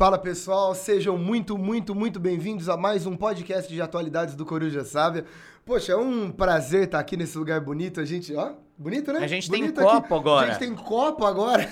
Fala pessoal, sejam muito, muito, muito bem-vindos a mais um podcast de atualidades do Coruja Sábia. Poxa, é um prazer estar aqui nesse lugar bonito. A gente, ó, bonito, né? A gente bonito tem copo agora. A gente tem copo agora.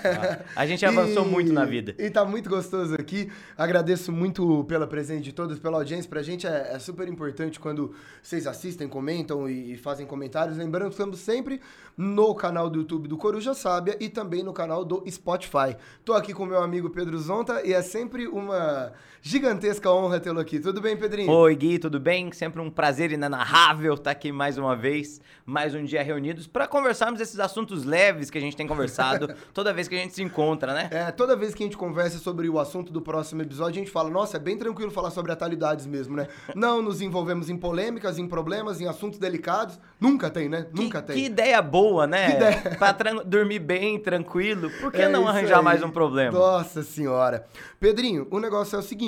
Ah, a gente avançou E- muito na vida. E tá muito gostoso aqui. Agradeço muito pela presença de todos, pela audiência. Pra gente é, é super importante quando vocês assistem, comentam e, e fazem comentários. Lembrando que estamos sempre no canal do YouTube do Coruja Sábia e também no canal do Spotify. Tô aqui com meu amigo Pedro Zonta e é sempre uma gigantesca honra tê-lo aqui. Tudo bem, Pedrinho? Oi, Gui, tudo bem? Sempre um prazer inenarrável estar aqui mais uma vez, mais um dia reunidos para conversarmos esses assuntos leves que a gente tem conversado toda vez que a gente se encontra, né? É, toda vez que a gente conversa sobre o assunto do próximo episódio, a gente fala, nossa, é bem tranquilo falar sobre atualidades mesmo, né? Não nos envolvemos em polêmicas, em problemas, em assuntos delicados. Nunca tem, né? Nunca que, tem. que ideia boa, né? Que ideia. Pra dormir bem, tranquilo. Por que É não arranjar aí. mais um problema? Nossa senhora. Pedrinho, o negócio é o seguinte: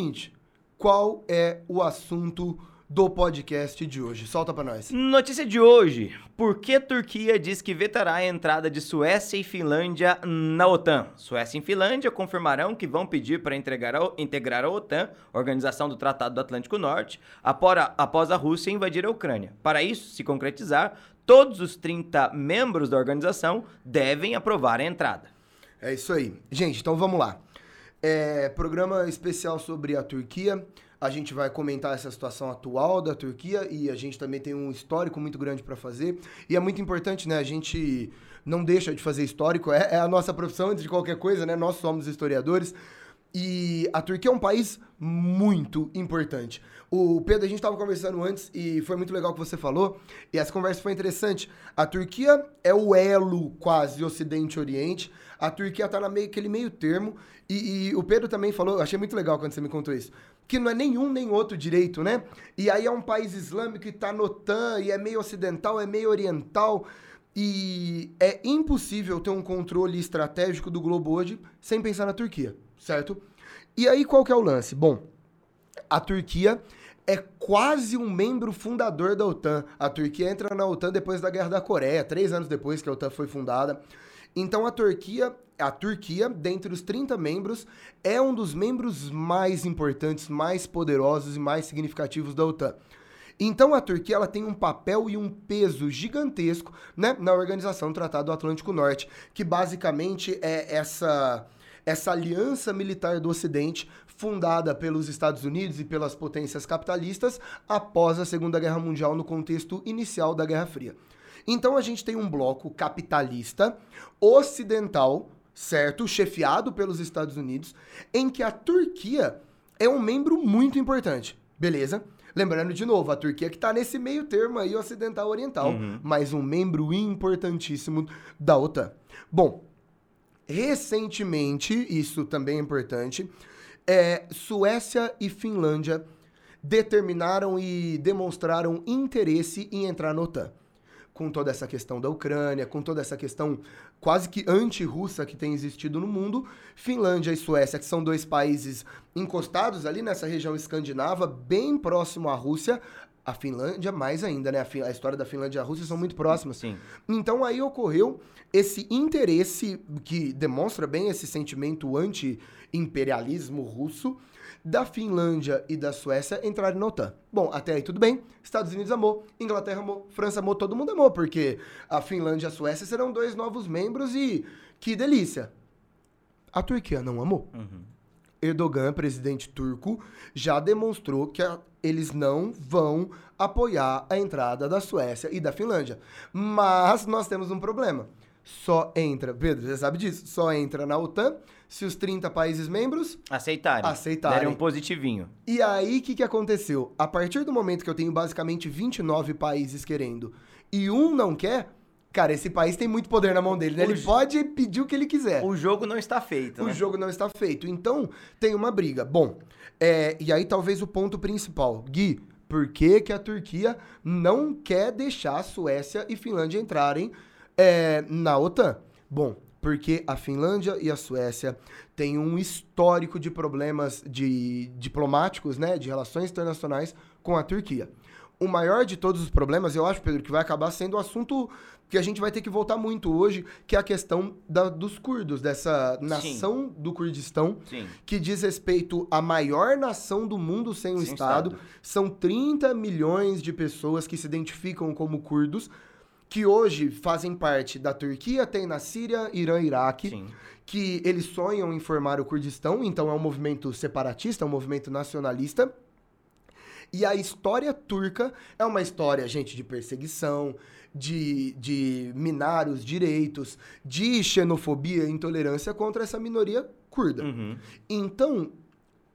qual é o assunto do podcast de hoje? Solta pra nós. Notícia de hoje. Por que Turquia diz que vetará a entrada de Suécia e Finlândia na OTAN? Suécia e Finlândia confirmarão que vão pedir para integrar a, OTAN, Organização do Tratado do Atlântico Norte, após a Rússia invadir a Ucrânia. Para isso se concretizar, todos os 30 membros da organização devem aprovar a entrada. É isso aí. Gente, então vamos lá. É, programa especial sobre a Turquia. A gente vai comentar essa situação atual da Turquia e a gente também tem um histórico muito grande para fazer. E é muito importante, né? A gente não deixa de fazer histórico, é, é a nossa profissão antes de qualquer coisa, né? Nós somos historiadores. E a Turquia é um país muito importante. O Pedro, a gente estava conversando antes e foi muito legal o que você falou. E essa conversa foi interessante. A Turquia é o elo quase Ocidente-Oriente. A Turquia está naquele meio termo. E, e o Pedro também falou, achei muito legal quando você me contou isso, que não é nenhum nem outro direito, né? E aí é um país islâmico que está no OTAN e é meio ocidental, é meio oriental. E é impossível ter um controle estratégico do globo hoje sem pensar na Turquia, certo? E aí qual que é o lance? Bom, a Turquia é quase um membro fundador da OTAN. A Turquia entra na OTAN depois da Guerra da Coreia, três anos depois que a OTAN foi fundada. Então a Turquia, a Turquia, dentre os 30 membros, é um dos membros mais importantes, mais poderosos e mais significativos da OTAN. Então a Turquia ela tem um papel e um peso gigantesco né, na organização do Tratado do Atlântico Norte, que basicamente é essa essa aliança militar do Ocidente fundada pelos Estados Unidos e pelas potências capitalistas após a Segunda Guerra Mundial no contexto inicial da Guerra Fria. Então a gente tem um bloco capitalista ocidental, certo, chefiado pelos Estados Unidos, em que a Turquia é um membro muito importante. Beleza? Lembrando de novo, a Turquia que está nesse meio termo aí ocidental-oriental, mas um membro importantíssimo da OTAN. Bom, recentemente, isso também é importante, é, Suécia e Finlândia determinaram e demonstraram interesse em entrar na OTAN. Com toda essa questão da Ucrânia, com toda essa questão quase que anti-russa que tem existido no mundo, Finlândia e Suécia, que são dois países encostados ali nessa região escandinava, bem próximo à Rússia, a Finlândia mais ainda, né? A, a história da Finlândia e a Rússia são muito próximas. Sim. Então aí ocorreu esse interesse que demonstra bem esse sentimento anti-imperialismo russo da Finlândia e da Suécia entrarem na OTAN. Bom, até aí tudo bem. Estados Unidos amou, Inglaterra amou, França amou, todo mundo amou, porque a Finlândia e a Suécia serão dois novos membros e que delícia. A Turquia não amou. Erdogan, presidente turco, já demonstrou que a- eles não vão apoiar a entrada da Suécia e da Finlândia. Mas nós temos um problema. Só entra, Pedro, você sabe disso, só entra na OTAN se os 30 países membros. Aceitarem. Aceitarem. Derem um positivinho. E aí, o que, que aconteceu? A partir do momento que eu tenho basicamente 29 países querendo e um não quer, cara, esse país tem muito poder na mão dele, né? O Ele pode pedir o que ele quiser. O jogo não está feito, O né? jogo não está feito. Então, tem uma briga. Bom, é, e aí talvez o ponto principal. Gui, por que, que a Turquia não quer deixar a Suécia e Finlândia entrarem é, na OTAN? Bom, porque a Finlândia e a Suécia têm um histórico de problemas de diplomáticos, né, de relações internacionais com a Turquia. o maior de todos os problemas, eu acho, Pedro, que vai acabar sendo o assunto que a gente vai ter que voltar muito hoje, que é a questão da, dos curdos, dessa nação Sim. do Kurdistão, Sim. que diz respeito à maior nação do mundo sem um Estado. Estado. São 30 milhões de pessoas que se identificam como curdos, que hoje fazem parte da Turquia, tem na Síria, Irã, Iraque, Sim. que eles sonham em formar o Kurdistão, então é um movimento separatista, é um movimento nacionalista. E a história turca é uma história, gente, de perseguição, de, de minar os direitos, de xenofobia e intolerância contra essa minoria curda. Uhum. Então,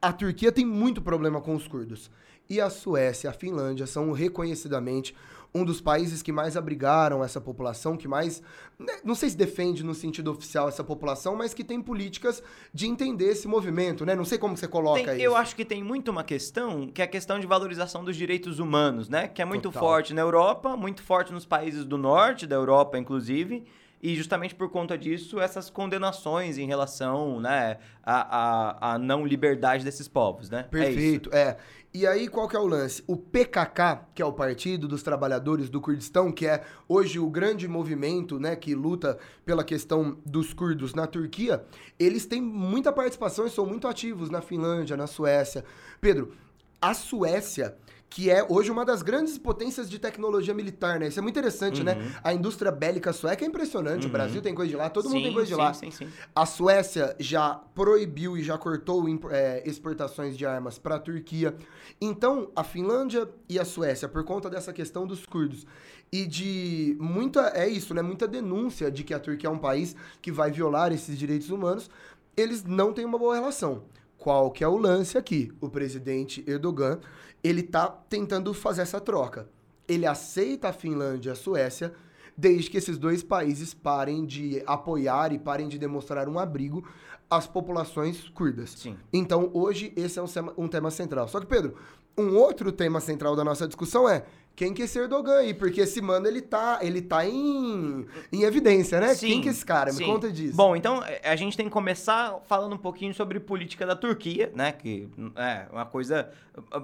a Turquia tem muito problema com os curdos. E a Suécia, a Finlândia são reconhecidamente um dos países que mais abrigaram essa população, que mais, né, não sei se defende no sentido oficial essa população, mas que tem políticas de entender esse movimento, né? Não sei como você coloca tem, isso. Eu acho que tem muito uma questão, que é a questão de valorização dos direitos humanos, né? Que é muito Total. forte na Europa, muito forte nos países do norte da Europa, inclusive. E justamente por conta disso, essas condenações em relação né, à, à, à não liberdade desses povos, né? Perfeito, é. E aí, qual que é o lance? O PKK, que é o Partido dos Trabalhadores do Kurdistão, que é hoje o grande movimento né, que luta pela questão dos curdos na Turquia, eles têm muita participação e são muito ativos na Finlândia, na Suécia. Pedro, a Suécia que é hoje uma das grandes potências de tecnologia militar, né? Isso é muito interessante, né? uhum. né? A indústria bélica sueca é impressionante. Uhum. O Brasil tem coisa de lá, todo sim, mundo tem coisa de sim, lá. Sim, sim. A Suécia já proibiu e já cortou é, exportações de armas para a Turquia. Então, a Finlândia e a Suécia, por conta dessa questão dos curdos e de muita. É isso, né? Muita denúncia de que a Turquia é um país que vai violar esses direitos humanos, eles não têm uma boa relação. Qual que é o lance aqui? O presidente Erdogan ele tá tentando fazer essa troca. Ele aceita a Finlândia e a Suécia, desde que esses dois países parem de apoiar e parem de demonstrar um abrigo às populações curdas. Sim. Então, hoje, esse é um tema, um tema central. Só que, Pedro, um outro tema central da nossa discussão é quem que é esse Erdogan aí? Porque esse mano, ele tá, ele tá em, em evidência, né? Sim, quem que é esse cara? Me sim. conta disso. Bom, então é, a gente tem que começar falando um pouquinho sobre política da Turquia, né? Que é uma coisa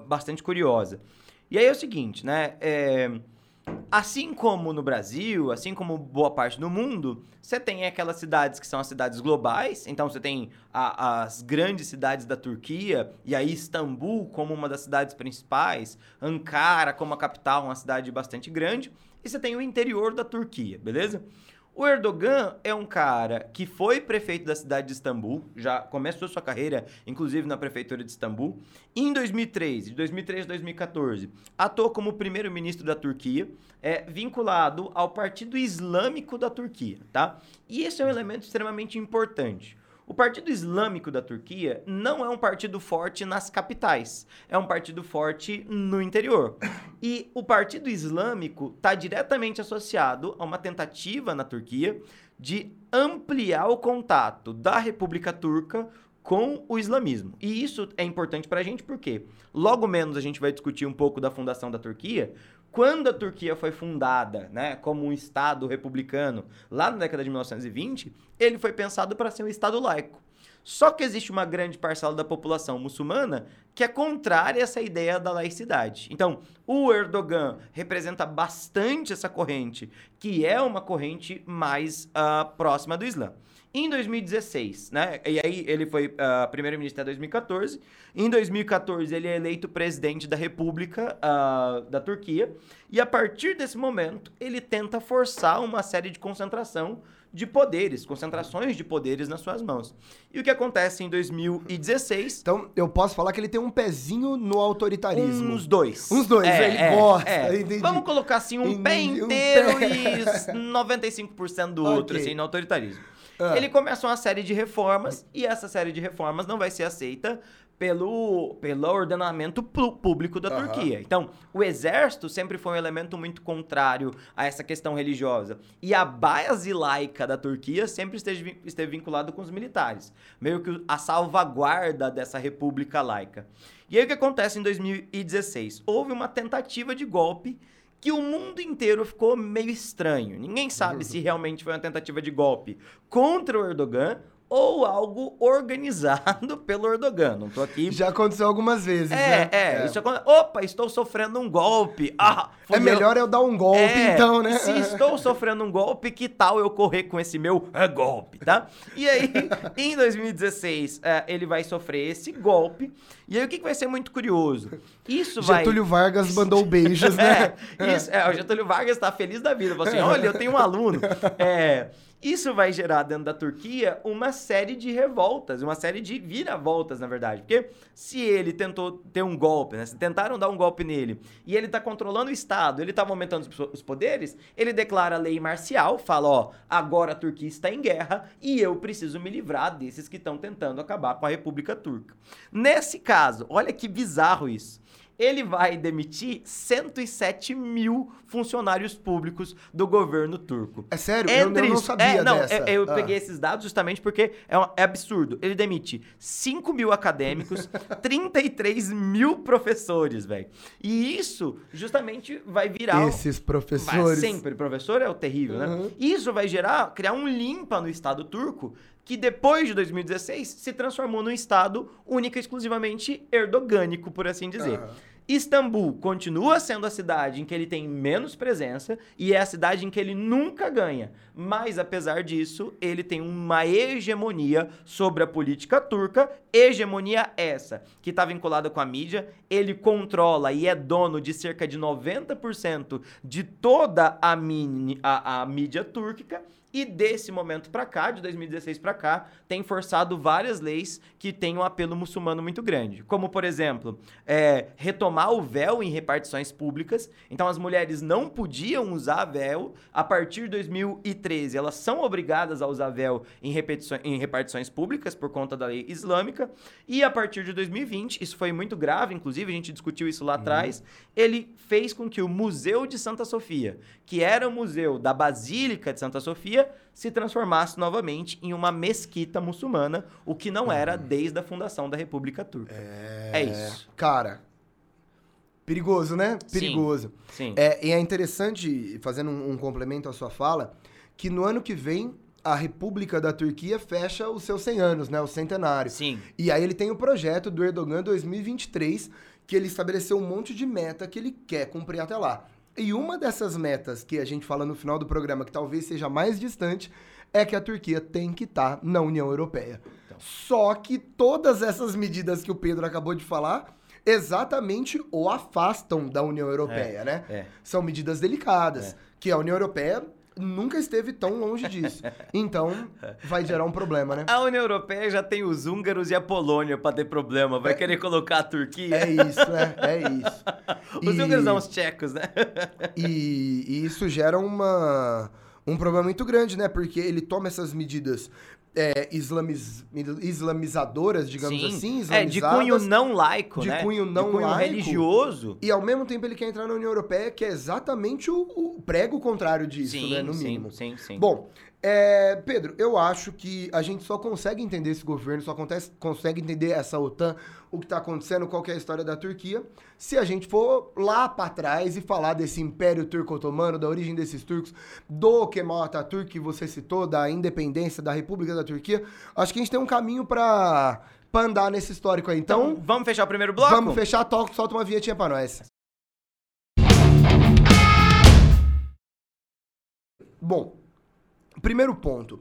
bastante curiosa. E aí é o seguinte, né? É, Assim como no Brasil, assim como boa parte do mundo, você tem aquelas cidades que são as cidades globais. Então você tem a, as grandes cidades da Turquia, e aí Istambul como uma das cidades principais, Ankara como a capital, uma cidade bastante grande. E você tem o interior da Turquia, beleza? O Erdogan é um cara que foi prefeito da cidade de Istambul, já começou sua carreira, inclusive na prefeitura de Istambul. Em 2003, de 2003 a 2014, atuou como primeiro-ministro da Turquia, é, vinculado ao Partido Islâmico da Turquia, tá? E esse é um elemento extremamente importante. O Partido Islâmico da Turquia não é um partido forte nas capitais, é um partido forte no interior. E o Partido Islâmico está diretamente associado a uma tentativa na Turquia de ampliar o contato da República Turca com o islamismo. E isso é importante para a gente porque logo menos a gente vai discutir um pouco da fundação da Turquia, quando a Turquia foi fundada, né, como um estado republicano, lá na década de 1920, ele foi pensado para ser um estado laico. Só que existe uma grande parcela da população muçulmana que é contrária a essa ideia da laicidade. Então, o Erdogan representa bastante essa corrente, que é uma corrente mais uh, próxima do Islã. Em 2016, né? E aí ele foi uh, primeiro-ministro até 2014. Em 2014 ele é eleito presidente da República uh, da Turquia. E a partir desse momento ele tenta forçar uma série de concentração de poderes, concentrações de poderes nas suas mãos. E o que acontece em 2016? Então, eu posso falar que ele tem um pezinho no autoritarismo. Uns dois. Uns dois, é, ele é, gosta. É. Vamos colocar assim, um entendi, pé inteiro um pé. e 95% do outro, okay. assim, no autoritarismo. Ah. Ele começa uma série de reformas e essa série de reformas não vai ser aceita pelo, pelo ordenamento público da uhum. Turquia. Então, o exército sempre foi um elemento muito contrário a essa questão religiosa. E a base laica da Turquia sempre esteve, esteve vinculado com os militares. Meio que a salvaguarda dessa república laica. E aí o que acontece em 2016? Houve uma tentativa de golpe que o mundo inteiro ficou meio estranho. Ninguém sabe uhum. se realmente foi uma tentativa de golpe contra o Erdogan ou algo organizado pelo Erdogan. Não tô aqui. Já aconteceu algumas vezes, É, né? é, Isso aconte- Opa, estou sofrendo um golpe. Ah, É melhor eu dar um golpe, É, então, né? Se estou sofrendo um golpe, que tal eu correr com esse meu é, golpe, tá? E aí, em 2016, é, ele vai sofrer esse golpe. E aí, o que, vai ser muito curioso? Isso vai. Getúlio Vargas mandou beijos, né? É, isso, é, o Getúlio Vargas está feliz da vida. Falou assim: olha, eu tenho um aluno. É, isso vai gerar dentro da Turquia uma série de revoltas, uma série de viravoltas, na verdade. Porque se ele tentou ter um golpe, né? Se tentaram dar um golpe nele e ele está controlando o Estado, ele estava aumentando os- poderes, ele declara lei marcial, fala: ó, agora a Turquia está em guerra e eu preciso me livrar desses que estão tentando acabar com a República Turca. Nesse caso, olha que bizarro isso ele vai demitir 107 mil funcionários públicos do governo turco. É sério? Eu- eu, não sabia é, não, dessa. Eu, eu Ah. peguei esses dados justamente porque é, um- é absurdo. Ele demite 5 mil acadêmicos, 33 mil professores, velho. E isso justamente vai virar... Esses Vai professores. sempre, professor é o terrível, né? Uhum. Isso vai gerar, criar um limpa no Estado turco, que depois de 2016 se transformou num Estado única e exclusivamente erdogânico, por assim dizer. Aham. Istambul continua sendo a cidade em que ele tem menos presença e é a cidade em que ele nunca ganha. Mas, apesar disso, ele tem uma hegemonia sobre a política turca, hegemonia essa, que está vinculada com a mídia. Ele controla e é dono de cerca de 90% de toda a, mini- a- a mídia túrquica. E desse momento pra cá, de 2016 pra cá, tem forçado várias leis que têm um apelo muçulmano muito grande. Como, por exemplo, é, retomar o véu em repartições públicas. Então, as mulheres não podiam usar véu. A partir de 2013, elas são obrigadas a usar véu em, em repartições públicas por conta da lei islâmica. E a partir de 2020, isso foi muito grave, inclusive, a gente discutiu isso lá atrás, ele fez com que o Museu de Santa Sofia, que era o museu da Basílica de Santa Sofia, se transformasse novamente em uma mesquita muçulmana, o que não era desde a fundação da República Turca. É, isso. Cara, perigoso, né? Sim. Perigoso. Sim. É, e é interessante, fazendo um, um complemento à sua fala, que no ano que vem a República da Turquia fecha os seus 100 anos, né? O centenário. Sim. E aí ele tem o projeto do Erdogan 2023, que ele estabeleceu um monte de meta que ele quer cumprir até lá. E uma dessas metas que a gente fala no final do programa, que talvez seja mais distante, é que a Turquia tem que estar na União Europeia. Só que todas essas medidas que o Pedro acabou de falar exatamente o afastam da União Europeia, né? é. São medidas delicadas, É. que a União Europeia nunca esteve tão longe disso. Então, vai gerar um problema, né? A União Europeia já tem os húngaros e a Polônia pra ter problema. Vai querer colocar a Turquia? É isso, né? É isso. Os E- húngaros são os tchecos, né? E, e isso gera uma, um problema muito grande, né? Porque ele toma essas medidas é, islamiz, islamizadoras, digamos Sim. assim, É, de islamizadas, cunho não laico, de né? cunho não de cunho laico. religioso. E ao mesmo tempo ele quer entrar na União Europeia, que é exatamente o, o prego contrário disso, sim, né? No sim, mínimo. sim, sim. Bom, é, Pedro, eu acho que a gente só consegue entender esse governo, só acontece, consegue entender essa OTAN, o que está acontecendo, qual que é a história da Turquia, se a gente for lá para trás e falar desse Império Turco-Otomano, da origem desses turcos, do Kemal Atatürk que você citou, da independência da República da Turquia, acho que a gente tem um caminho para andar nesse histórico aí. então, Então, vamos fechar o primeiro bloco? vamos fechar, toca, solta uma vinhetinha para nós. Bom, primeiro ponto.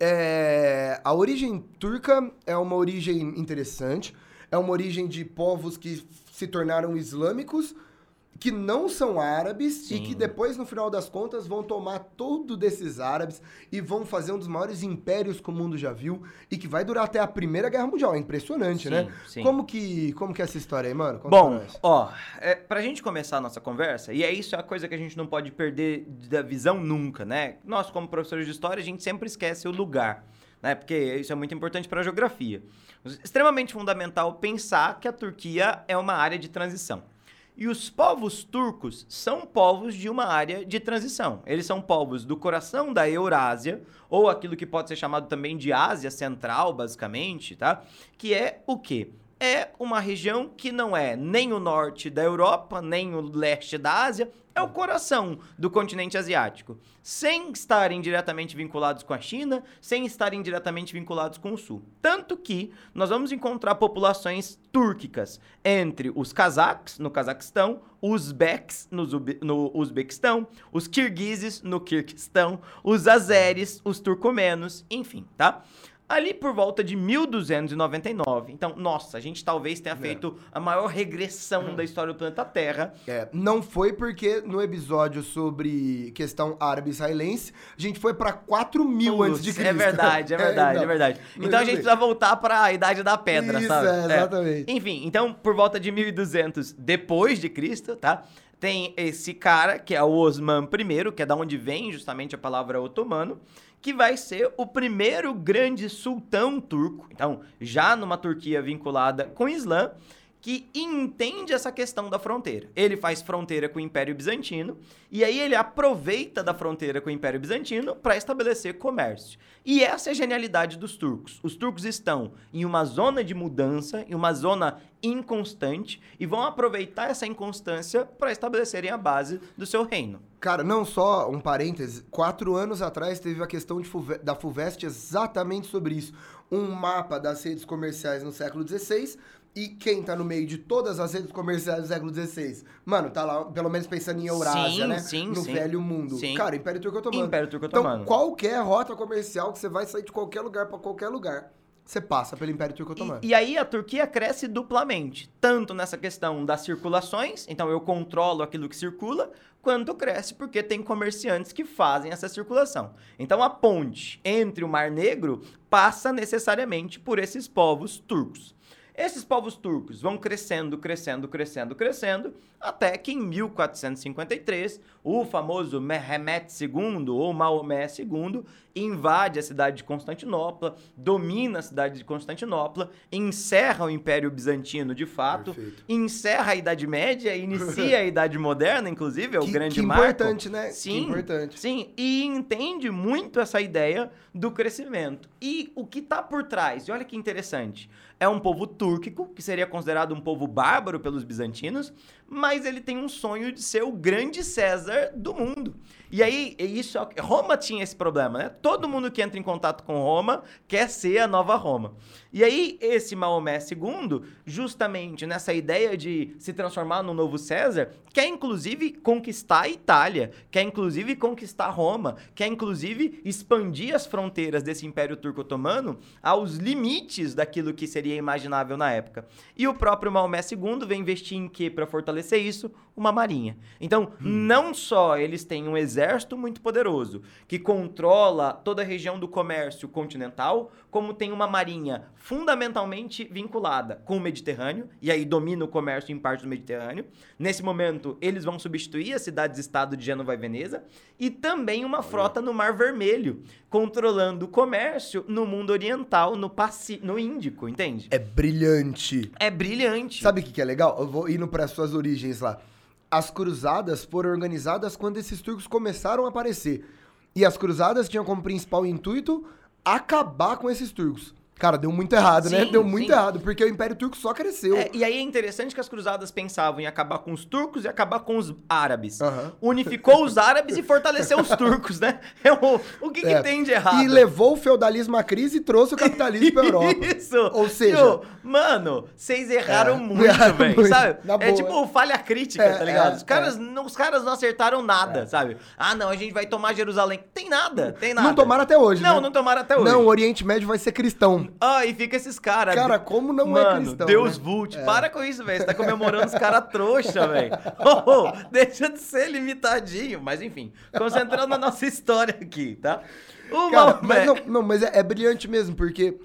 É, a origem turca é uma origem interessante. É uma origem de povos que se tornaram islâmicos, que não são árabes e Sim. que depois, no final das contas, vão tomar tudo desses árabes e vão fazer um dos maiores impérios que o mundo já viu e que vai durar até a Primeira Guerra Mundial. É impressionante, Sim, né? sim. Como que, como que é essa história aí, mano? Conta Bom, ó, é, pra gente começar a nossa conversa, e é isso é a coisa que a gente não pode perder da visão nunca, né? Nós, como professores de história, a gente sempre esquece o lugar, né? Porque isso é muito importante para a geografia. Extremamente fundamental pensar que a Turquia é uma área de transição. E os povos turcos são povos de uma área de transição. Eles são povos do coração da Eurásia, ou aquilo que pode ser chamado também de Ásia Central, basicamente, tá? Que é o quê? É uma região que não é nem o norte da Europa, nem o leste da Ásia, é o coração do continente asiático. Sem estarem diretamente vinculados com a China, sem estarem diretamente vinculados com o sul. Tanto que nós vamos encontrar populações túrquicas entre os cazaques, no Cazaquistão, os uzbeks, no, no Uzbequistão, os kirguizes, no Kirguistão, os azeres, os turcomenos, enfim, tá? Ali por volta de 1299. Então, nossa, a gente talvez tenha é. feito a maior regressão da história do planeta Terra. É, não foi porque no episódio sobre questão árabe-israelense, a gente foi para 4 mil antes de Cristo. É verdade, é verdade, é, é verdade. Então a gente precisa voltar para a Idade da Pedra, Isso, sabe? É, exatamente. É. Enfim, então por volta de 1200 depois de Cristo, tá? Tem esse cara, que é o Osman I, que é da onde vem justamente a palavra otomano, que vai ser o primeiro grande sultão turco, então já numa Turquia vinculada com o Islã, que entende essa questão da fronteira. Ele faz fronteira com o Império Bizantino e aí ele aproveita da fronteira com o Império Bizantino para estabelecer comércio. E essa é a genialidade dos turcos. Os turcos estão em uma zona de mudança, em uma zona inconstante e vão aproveitar essa inconstância para estabelecerem a base do seu reino. Cara, não só um parêntese, quatro anos atrás teve a questão Fuve da FUVEST exatamente sobre isso. Um mapa das redes comerciais no século XVI e quem tá no meio de todas as redes comerciais do século XVI? Mano, tá lá, pelo menos pensando em Eurásia, sim, né? Sim, no sim. velho mundo. Sim. Cara, Império Turco Otomano. Império Turco Otomano. Então, qualquer rota comercial que você vai sair de qualquer lugar para qualquer lugar, você passa pelo Império Turco Otomano. E, e, aí a Turquia cresce duplamente, tanto nessa questão das circulações, então eu controlo aquilo que circula, quanto cresce porque tem comerciantes que fazem essa circulação. Então a ponte entre o Mar Negro passa necessariamente por esses povos turcos. Esses povos turcos vão crescendo, crescendo, crescendo, crescendo, até que em 1453, o famoso Mehmet II, ou Maomé II, invade a cidade de Constantinopla, domina a cidade de Constantinopla, encerra o Império Bizantino de fato, Perfeito. encerra a Idade Média, inicia a Idade Moderna, inclusive, é o que, grande que marco. importante, né? Sim, que importante. sim, e entende muito essa ideia do crescimento. E o que está por trás, e olha que interessante, é um povo túrquico, que seria considerado um povo bárbaro pelos bizantinos, mas ele tem um sonho de ser o grande César do mundo. E aí, isso, Roma tinha esse problema, né? Todo mundo que entra em contato com Roma quer ser a nova Roma. E aí, esse Maomé II, justamente nessa ideia de se transformar no novo César, quer inclusive conquistar a Itália, quer inclusive conquistar Roma, quer inclusive expandir as fronteiras desse Império Turco-Otomano aos limites daquilo que seria imaginável na época. E o próprio Maomé II vem investir em quê para fortalecer isso? Uma marinha. Então, hum. não só eles têm um exército muito poderoso que controla toda a região do comércio continental, como tem uma marinha fundamentalmente vinculada com o Mediterrâneo, e aí domina o comércio em parte do Mediterrâneo. Nesse momento, eles vão substituir as cidades-estado de Gênova e Veneza, e também uma frota no Mar Vermelho, controlando o comércio no mundo oriental, no, Paci no Índico, entende? É brilhante. É brilhante. Sabe o que, que é legal? Eu vou indo para suas origens lá. As cruzadas foram organizadas quando esses turcos começaram a aparecer. E as cruzadas tinham como principal intuito acabar com esses turcos. Cara, deu muito errado, né? sim, né? Deu muito sim. errado, porque o Império Turco só cresceu. É, e aí é interessante que as cruzadas pensavam em acabar com os turcos e acabar com os árabes. Uhum. Unificou os árabes e fortaleceu os turcos, né? É o, o que, é. que, tem de errado? E levou o feudalismo à crise e trouxe o capitalismo pra Europa. Isso! Ou seja... mano, vocês erraram é, muito, velho, sabe? é tipo falha crítica, é, tá ligado? É, os, caras, não, os caras não acertaram nada, sabe? Ah, não, a gente vai tomar Jerusalém. Tem nada, tem nada. Não tomaram até hoje, Não, né? não tomaram até hoje. Não, o Oriente Médio vai ser cristão. Ah, e fica esses caras. Cara, como não é Mano, é cristão? Deus né? Vult. É. Para com isso, velho. Você tá comemorando os caras trouxa, velho. Oh, oh, deixa de ser limitadinho. Mas enfim, concentrando na nossa história aqui, tá? Uma, cara, mas não, não, mas é, é brilhante mesmo, porque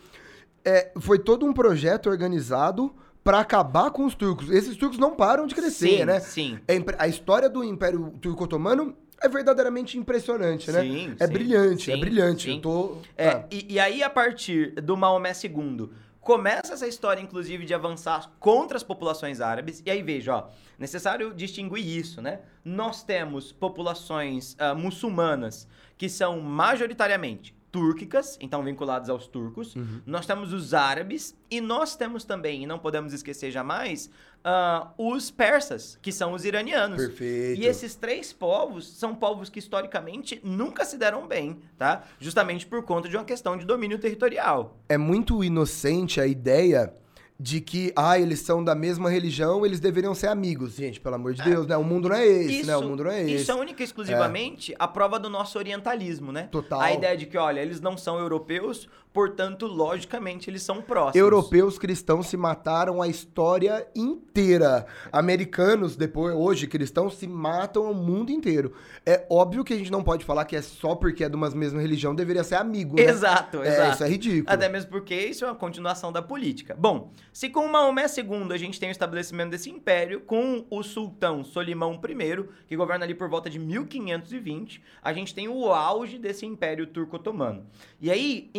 é, foi todo um projeto organizado para acabar com os turcos. Esses turcos não param de crescer, sim, né? Sim. É, a história do Império Turco-Otomano é verdadeiramente impressionante, né? Sim, é sim, brilhante, é sim, é brilhante. Sim. Eu tô... É, ah. e, e, aí, a partir do Maomé II, começa essa história, inclusive, de avançar contra as populações árabes. E aí, veja, ó, necessário distinguir isso, né? Nós temos populações uh, muçulmanas que são majoritariamente túrquicas, então vinculadas aos turcos. Uhum. Nós temos os árabes e nós temos também, e não podemos esquecer jamais, ah, os persas, que são os iranianos. Perfeito. E esses três povos são povos que historicamente nunca se deram bem, tá? Justamente por conta de uma questão de domínio territorial. É muito inocente a ideia de que, ah, eles são da mesma religião, eles deveriam ser amigos. Gente, pelo amor de Deus, né? O mundo não é esse, né? O mundo não é esse. Isso é única e exclusivamente a prova do nosso orientalismo, né? Total. A ideia de que, olha, eles não são europeus, portanto, logicamente, eles são próximos. Europeus cristãos se mataram a história inteira. Americanos, depois, hoje, cristãos se matam o mundo inteiro. É óbvio que a gente não pode falar que é só porque é de uma mesma religião, deveria ser amigo, né? Exato, É, exato. isso é ridículo. Até mesmo porque isso é uma continuação da política. Bom, se com Maomé II a gente tem o estabelecimento desse império, com o sultão Solimão I, que governa ali por volta de 1520, a gente tem o auge desse império turco-otomano. E aí,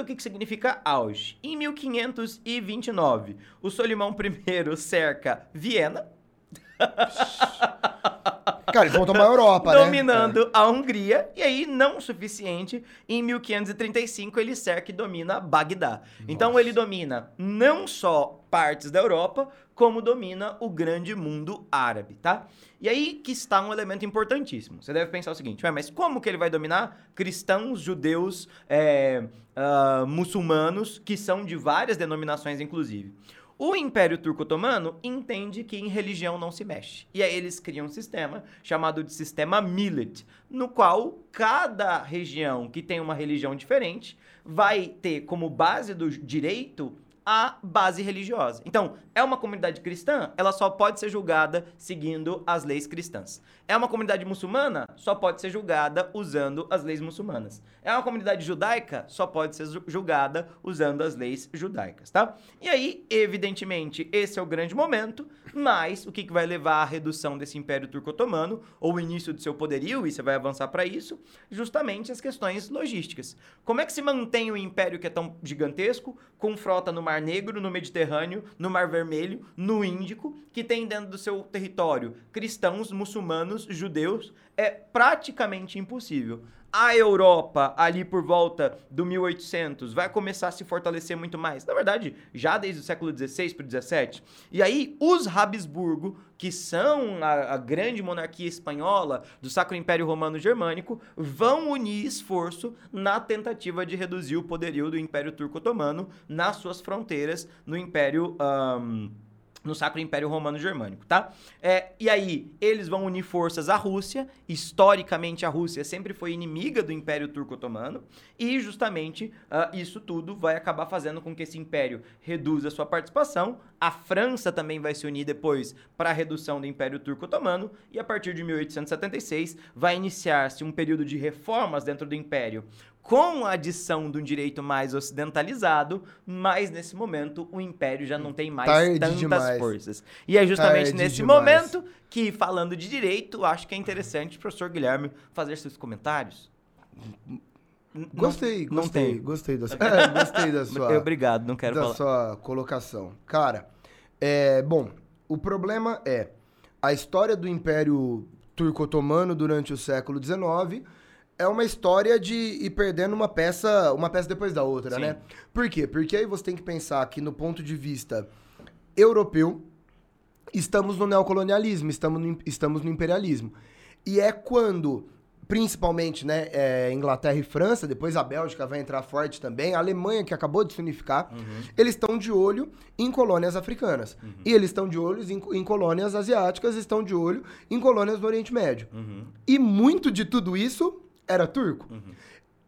entenda o que, significa auge. Em 1529, o Solimão I cerca Viena, Cara, eles vão tomar a Europa, né? dominando a Hungria, e aí, não o suficiente, em 1535 ele cerca e domina Bagdá. Então ele domina não só partes da Europa, como domina o grande mundo árabe, tá? E aí que está um elemento importantíssimo. Você deve pensar o seguinte, "Ué, mas como que ele vai dominar cristãos, judeus, é, ah, muçulmanos, que são de várias denominações, inclusive? O Império Turco-Otomano entende que em religião não se mexe. E aí eles criam um sistema chamado de sistema millet, no qual cada região que tem uma religião diferente vai ter como base do direito a base religiosa. Então, é uma comunidade cristã, ela só pode ser julgada seguindo as leis cristãs. É uma comunidade muçulmana, só pode ser julgada usando as leis muçulmanas. É uma comunidade judaica, só pode ser ju- julgada usando as leis judaicas, tá? E aí, evidentemente, esse é o grande momento, mas o que, que vai levar à redução desse Império Turco-Otomano, ou o início do seu poderio, e você vai avançar para isso, justamente as questões logísticas. Como é que se mantém o império que é tão gigantesco, com frota no Mar Negro, no Mediterrâneo, no Mar Vermelho, no Índico, que tem dentro do seu território cristãos, muçulmanos, judeus? É praticamente impossível. A Europa, ali por volta do 1800, vai começar a se fortalecer muito mais. Na verdade, já desde o século XVI para o XVII. E aí, os Habsburgo, que são a, a grande monarquia espanhola do Sacro Império Romano Germânico, vão unir esforço na tentativa de reduzir o poderio do Império Turco-Otomano nas suas fronteiras no Império. ahn, no Sacro Império Romano Germânico, tá? É, e aí, eles vão unir forças à Rússia. Historicamente, a Rússia sempre foi inimiga do Império Turco-Otomano. E, justamente, ah, isso tudo vai acabar fazendo com que esse império reduza sua participação. A França também vai se unir depois para a redução do Império Turco-Otomano. E, a partir de 1876, vai iniciar-se um período de reformas dentro do Império com a adição de um direito mais ocidentalizado, mas nesse momento o império já não tem mais Tarde tantas demais. forças. E é justamente Tarde nesse demais. momento que, falando de direito, acho que é interessante o professor Guilherme fazer seus comentários. N- não- Gostei, não gostei, gostei da sua, é, gostei da sua, Obrigado, não quero da falar. sua colocação. Cara, é, bom, o problema é a história do Império Turco-Otomano durante o século XIX é uma história de ir perdendo uma peça, uma peça depois da outra, Sim. né? Por quê? Porque aí você tem que pensar que no ponto de vista europeu, estamos no neocolonialismo, estamos no, estamos no imperialismo. E é quando, principalmente, né, é, Inglaterra e França, depois a Bélgica vai entrar forte também, a Alemanha, que acabou de se unificar, eles estão de olho em colônias africanas. E eles estão de olho em, em colônias asiáticas, estão de olho em colônias do Oriente Médio. Uhum, E muito de tudo isso era turco.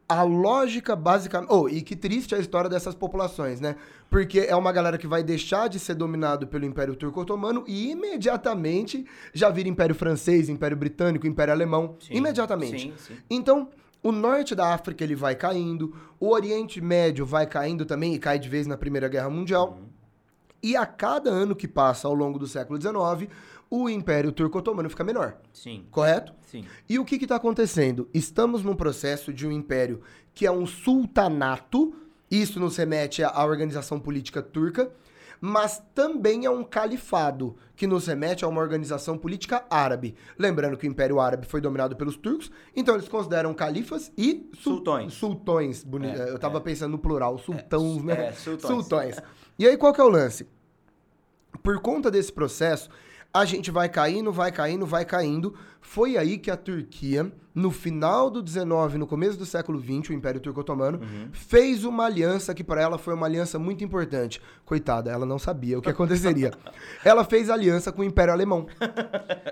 A lógica basicamente. Oh, e que triste a história dessas populações, né? Porque é uma galera que vai deixar de ser dominado pelo Império Turco-Otomano e imediatamente já vira Império Francês, Império Britânico, Império Alemão. Sim, imediatamente. sim, sim. Então, o norte da África ele vai caindo, o Oriente Médio vai caindo também e cai de vez na Primeira Guerra Mundial. E a cada ano que passa ao longo do século XIX, o Império Turco-Otomano fica menor. Sim, Correto? sim. E o que está acontecendo? Estamos num processo de um império que é um sultanato, isso nos remete à organização política turca, mas também é um califado, que nos remete a uma organização política árabe. Lembrando que o Império Árabe foi dominado pelos turcos, então eles consideram califas e sul Sultões. Sultões. É, Eu tava é. pensando no plural, sultãos, É, né? é, sultões. sultões. E aí, qual que é o lance? Por conta desse processo, a gente vai caindo, vai caindo, vai caindo. Foi aí que a Turquia, no final do 19, no começo do século 20, o Império Turco Otomano, fez uma aliança que para ela foi uma aliança muito importante. Coitada, ela não sabia o que aconteceria. ela fez aliança com o Império Alemão.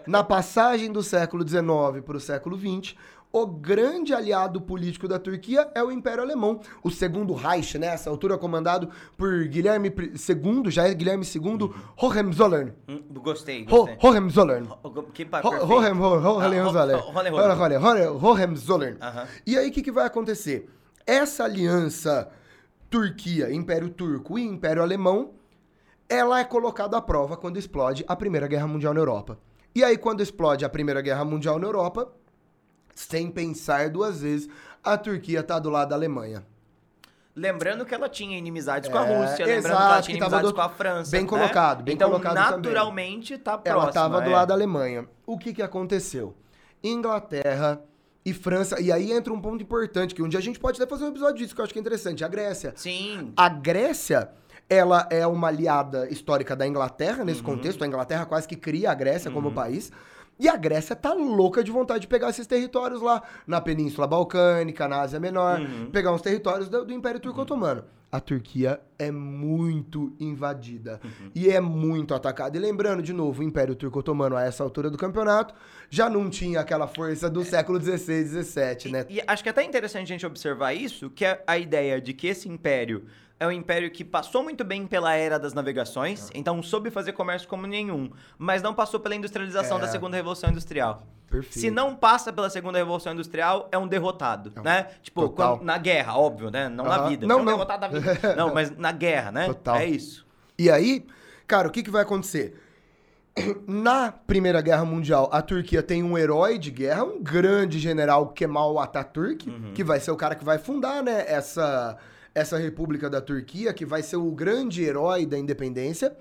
Na passagem do século 19 para o século 20, o grande aliado político da Turquia é o Império Alemão, o segundo Reich, né? Essa altura comandado por Guilherme II, já é Guilherme II Hohenzollern. Hum, Gostei, Ho- gostei. Hohenzollern. Ho- Que pa- Ho- perfeito. Hohen- Ho- Ah, Hohenzollern. Ho- Hohenzollern. Hohenzollern. Hohenzollern. E aí, o que, que vai acontecer? Essa aliança Turquia, Império Turco e Império Alemão, ela é colocada à prova quando explode a Primeira Guerra Mundial na Europa. E aí, quando explode a Primeira Guerra Mundial na Europa, sem pensar duas vezes, a Turquia tá do lado da Alemanha. Lembrando que ela tinha inimizades com a É, Rússia, lembrando exato, que ela tinha inimizades do- com a França. bem né? colocado, bem então, colocado também. naturalmente, tá próxima. Ela tava do é. lado da Alemanha. O que que aconteceu? Inglaterra e França. E aí entra um ponto importante, que um dia a gente pode até fazer um episódio disso, que eu acho que é interessante. A Grécia. Sim. A Grécia, ela é uma aliada histórica da Inglaterra nesse Uhum. contexto. A Inglaterra quase que cria a Grécia como país. E a Grécia tá louca de vontade de pegar esses territórios lá na Península Balcânica, na Ásia Menor, Uhum. pegar uns territórios do, do Império Turco Otomano. A Turquia é muito invadida Uhum. e é muito atacada. E lembrando, de novo, o Império Turco Otomano, a essa altura do campeonato, já não tinha aquela força do século XVI, XVII, né? E, e acho que é até interessante a gente observar isso, que é a ideia de que esse império é um império que passou muito bem pela era das navegações, Ah. então soube fazer comércio como nenhum, mas não passou pela industrialização É. da segunda revolução industrial. Perfeito. Se não passa pela segunda revolução industrial, é um derrotado, É um- né? Tipo, quando- na guerra, óbvio, né? Não na vida. Não, é um não. derrotado na vida. Não, mas na guerra, né? Total. É isso. E aí, cara, o que, que vai acontecer? Na Primeira Guerra Mundial, a Turquia tem um herói de guerra, um grande general Kemal Atatürk, que vai ser o cara que vai fundar, né, essa, essa República da Turquia, que vai ser o grande herói da independência.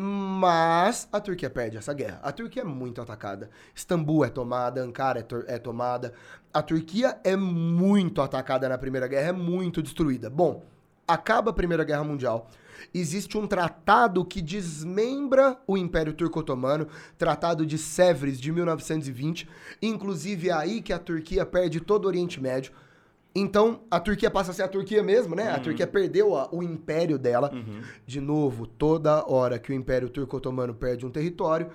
Mas a Turquia perde essa guerra. A Turquia é muito atacada. Istambul é tomada, Ankara é, é tomada. A Turquia é muito atacada na Primeira Guerra, é muito destruída. Bom, acaba a Primeira Guerra Mundial. Existe um tratado que desmembra o Império Turco-Otomano, Tratado de Sèvres de 1920. Inclusive é aí que a Turquia perde todo o Oriente Médio. Então, a Turquia passa a ser a Turquia mesmo, né? A Turquia perdeu a- o império dela. De novo, toda hora que o Império Turco-Otomano perde um território,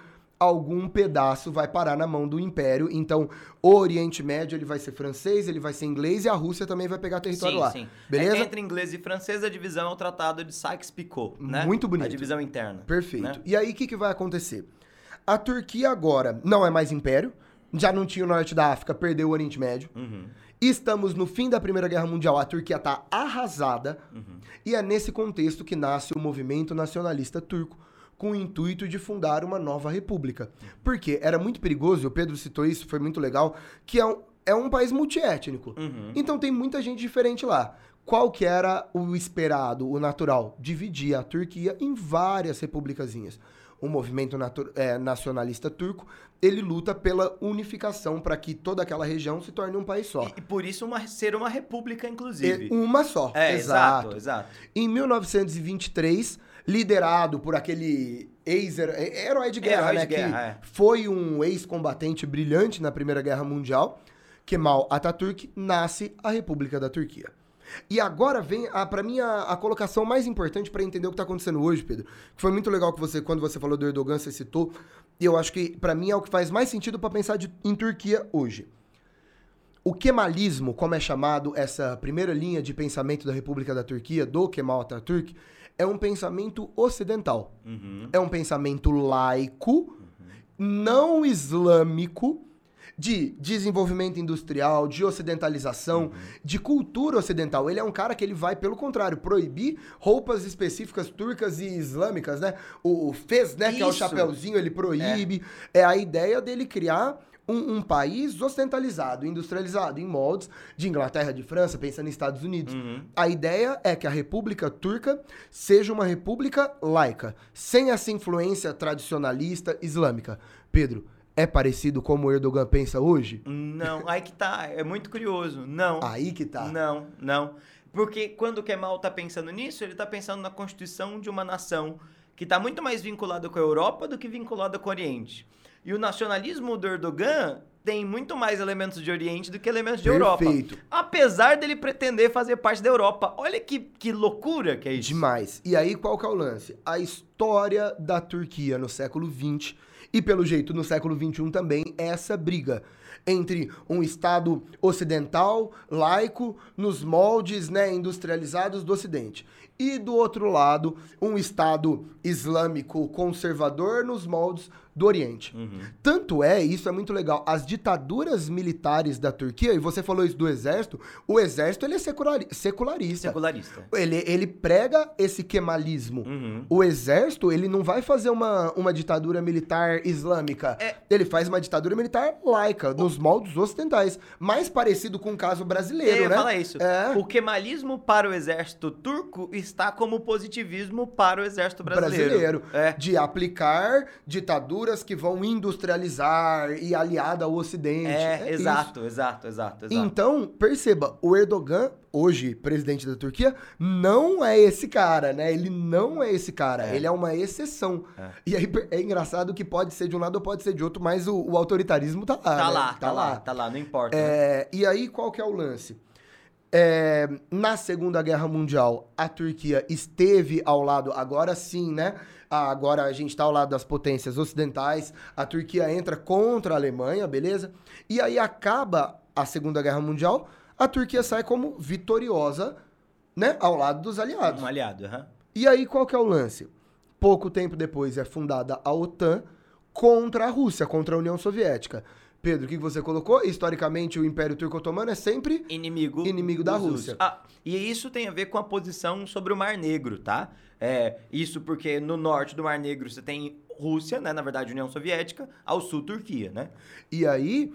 algum pedaço vai parar na mão do Império. Então, o Oriente Médio ele vai ser francês, ele vai ser inglês e a Rússia também vai pegar território sim, lá. sim. Beleza? É, entre inglês e francês, a divisão é o Tratado de Sykes-Picot, né? Muito bonito. A divisão interna. Perfeito. né? E aí, o que, que vai acontecer? A Turquia agora não é mais império, já não tinha o norte da África, perdeu o Oriente Médio. Uhum. Estamos no fim da Primeira Guerra Mundial, a Turquia está arrasada, Uhum. e é nesse contexto que nasce o movimento nacionalista turco, com o intuito de fundar uma nova república. Porque era muito perigoso, o Pedro citou isso, foi muito legal, que é um, é um país multiétnico. Uhum. Então tem muita gente diferente lá. Qual que era o esperado, o natural? Dividir a Turquia em várias republicazinhas. O movimento eh, nacionalista turco, ele luta pela unificação para que toda aquela região se torne um país só. E, e por isso uma, ser uma república, inclusive. E uma só. É, exato, exato. Em 1923, liderado por aquele ex-herói de guerra, Herói né? de guerra, que é. foi um ex-combatente brilhante na Primeira Guerra Mundial, Kemal Atatürk, nasce a República da Turquia. E agora vem, a, pra mim, a, a colocação mais importante para entender o que tá acontecendo hoje, Pedro. Que foi muito legal que você, quando você falou do Erdogan, você citou. E eu acho que, para mim, é o que faz mais sentido para pensar de- em Turquia hoje. O Kemalismo, como é chamado essa primeira linha de pensamento da República da Turquia, do Kemal Atatürk, é um pensamento ocidental. Uhum. É um pensamento laico, não islâmico, de desenvolvimento industrial, de ocidentalização, de cultura ocidental. Ele é um cara que ele vai, pelo contrário, proibir roupas específicas turcas e islâmicas, né? O, o fez, né, que é o Isso. chapeuzinho, ele proíbe. É. a ideia dele criar um, um país ocidentalizado, industrializado, em moldes de Inglaterra, de França, pensando nos Estados Unidos. Uhum. A ideia é que a República Turca seja uma república laica, sem essa influência tradicionalista islâmica. Pedro, é parecido como o Erdogan pensa hoje? Não, aí que tá. É muito curioso. Não. Aí que tá. Não, não. Porque quando o Kemal tá pensando nisso, ele tá pensando na constituição de uma nação que tá muito mais vinculada com a Europa do que vinculada com o Oriente. E o nacionalismo do Erdogan tem muito mais elementos de Oriente do que elementos de Europa. Perfeito. Apesar dele pretender fazer parte da Europa. Olha que, que loucura que é isso. Demais. E aí, qual que é o lance? A história da Turquia no século XX e, pelo jeito, no século XXI também, essa briga entre um Estado ocidental, laico, nos moldes né, industrializados do Ocidente. E, do outro lado, um Estado islâmico conservador nos moldes do Oriente. Uhum. Tanto é, isso é muito legal, as ditaduras militares da Turquia, e você falou isso do exército, o exército ele é seculari- secularista. Secularista. Ele, ele prega esse kemalismo. Uhum. O exército, ele não vai fazer uma, uma ditadura militar islâmica. É. Ele faz uma ditadura militar laica, nos moldes ocidentais. Mais parecido com o caso brasileiro, Eu ia né? falar isso. É. O kemalismo para o exército turco está como positivismo para o exército brasileiro. brasileiro. É. De aplicar ditaduras que vão industrializar e aliada ao Ocidente. É, isso. exato, exato, exato, exato. Então, perceba, o Erdogan, hoje presidente da Turquia, não é esse cara, né? Ele não é esse cara, É. ele é uma exceção. É. E aí é engraçado que pode ser de um lado ou pode ser de outro, mas o, o autoritarismo tá lá. Tá né? lá, tá, lá, tá lá, não importa. né? É, e aí, qual que é o lance? É, na Segunda Guerra Mundial, a Turquia esteve ao lado, agora sim, né? Ah, Agora a gente está ao lado das potências ocidentais, a Turquia entra contra a Alemanha, beleza? E aí acaba a Segunda Guerra Mundial, a Turquia sai como vitoriosa, né? Ao lado dos aliados. Um aliado, aham. E aí, qual que é o lance? Pouco tempo depois é fundada a OTAN contra a Rússia, contra a União Soviética. Pedro, o que você colocou? Historicamente, o Império Turco-Otomano é sempre Inimigo, Inimigo da Rússia. Ah, e isso tem a ver com a posição sobre o Mar Negro, tá? É, isso porque no norte do Mar Negro você tem Rússia, né? Na verdade, União Soviética, ao sul Turquia, né? E aí,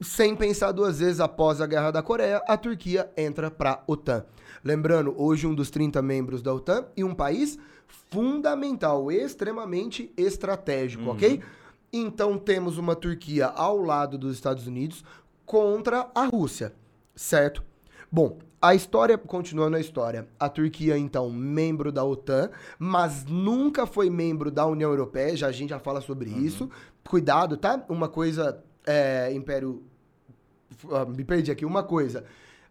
sem pensar duas vezes após a Guerra da Coreia, a Turquia entra para a OTAN. Lembrando, hoje um dos 30 membros da OTAN e um país fundamental, extremamente estratégico, ok? Então temos uma Turquia ao lado dos Estados Unidos contra a Rússia, certo? Bom, a história, continuando a história, a Turquia, então, membro da OTAN, mas nunca foi membro da União Europeia, já a gente já fala sobre isso. Cuidado, tá? Uma coisa, é, Império. ah, Me perdi aqui, uma coisa.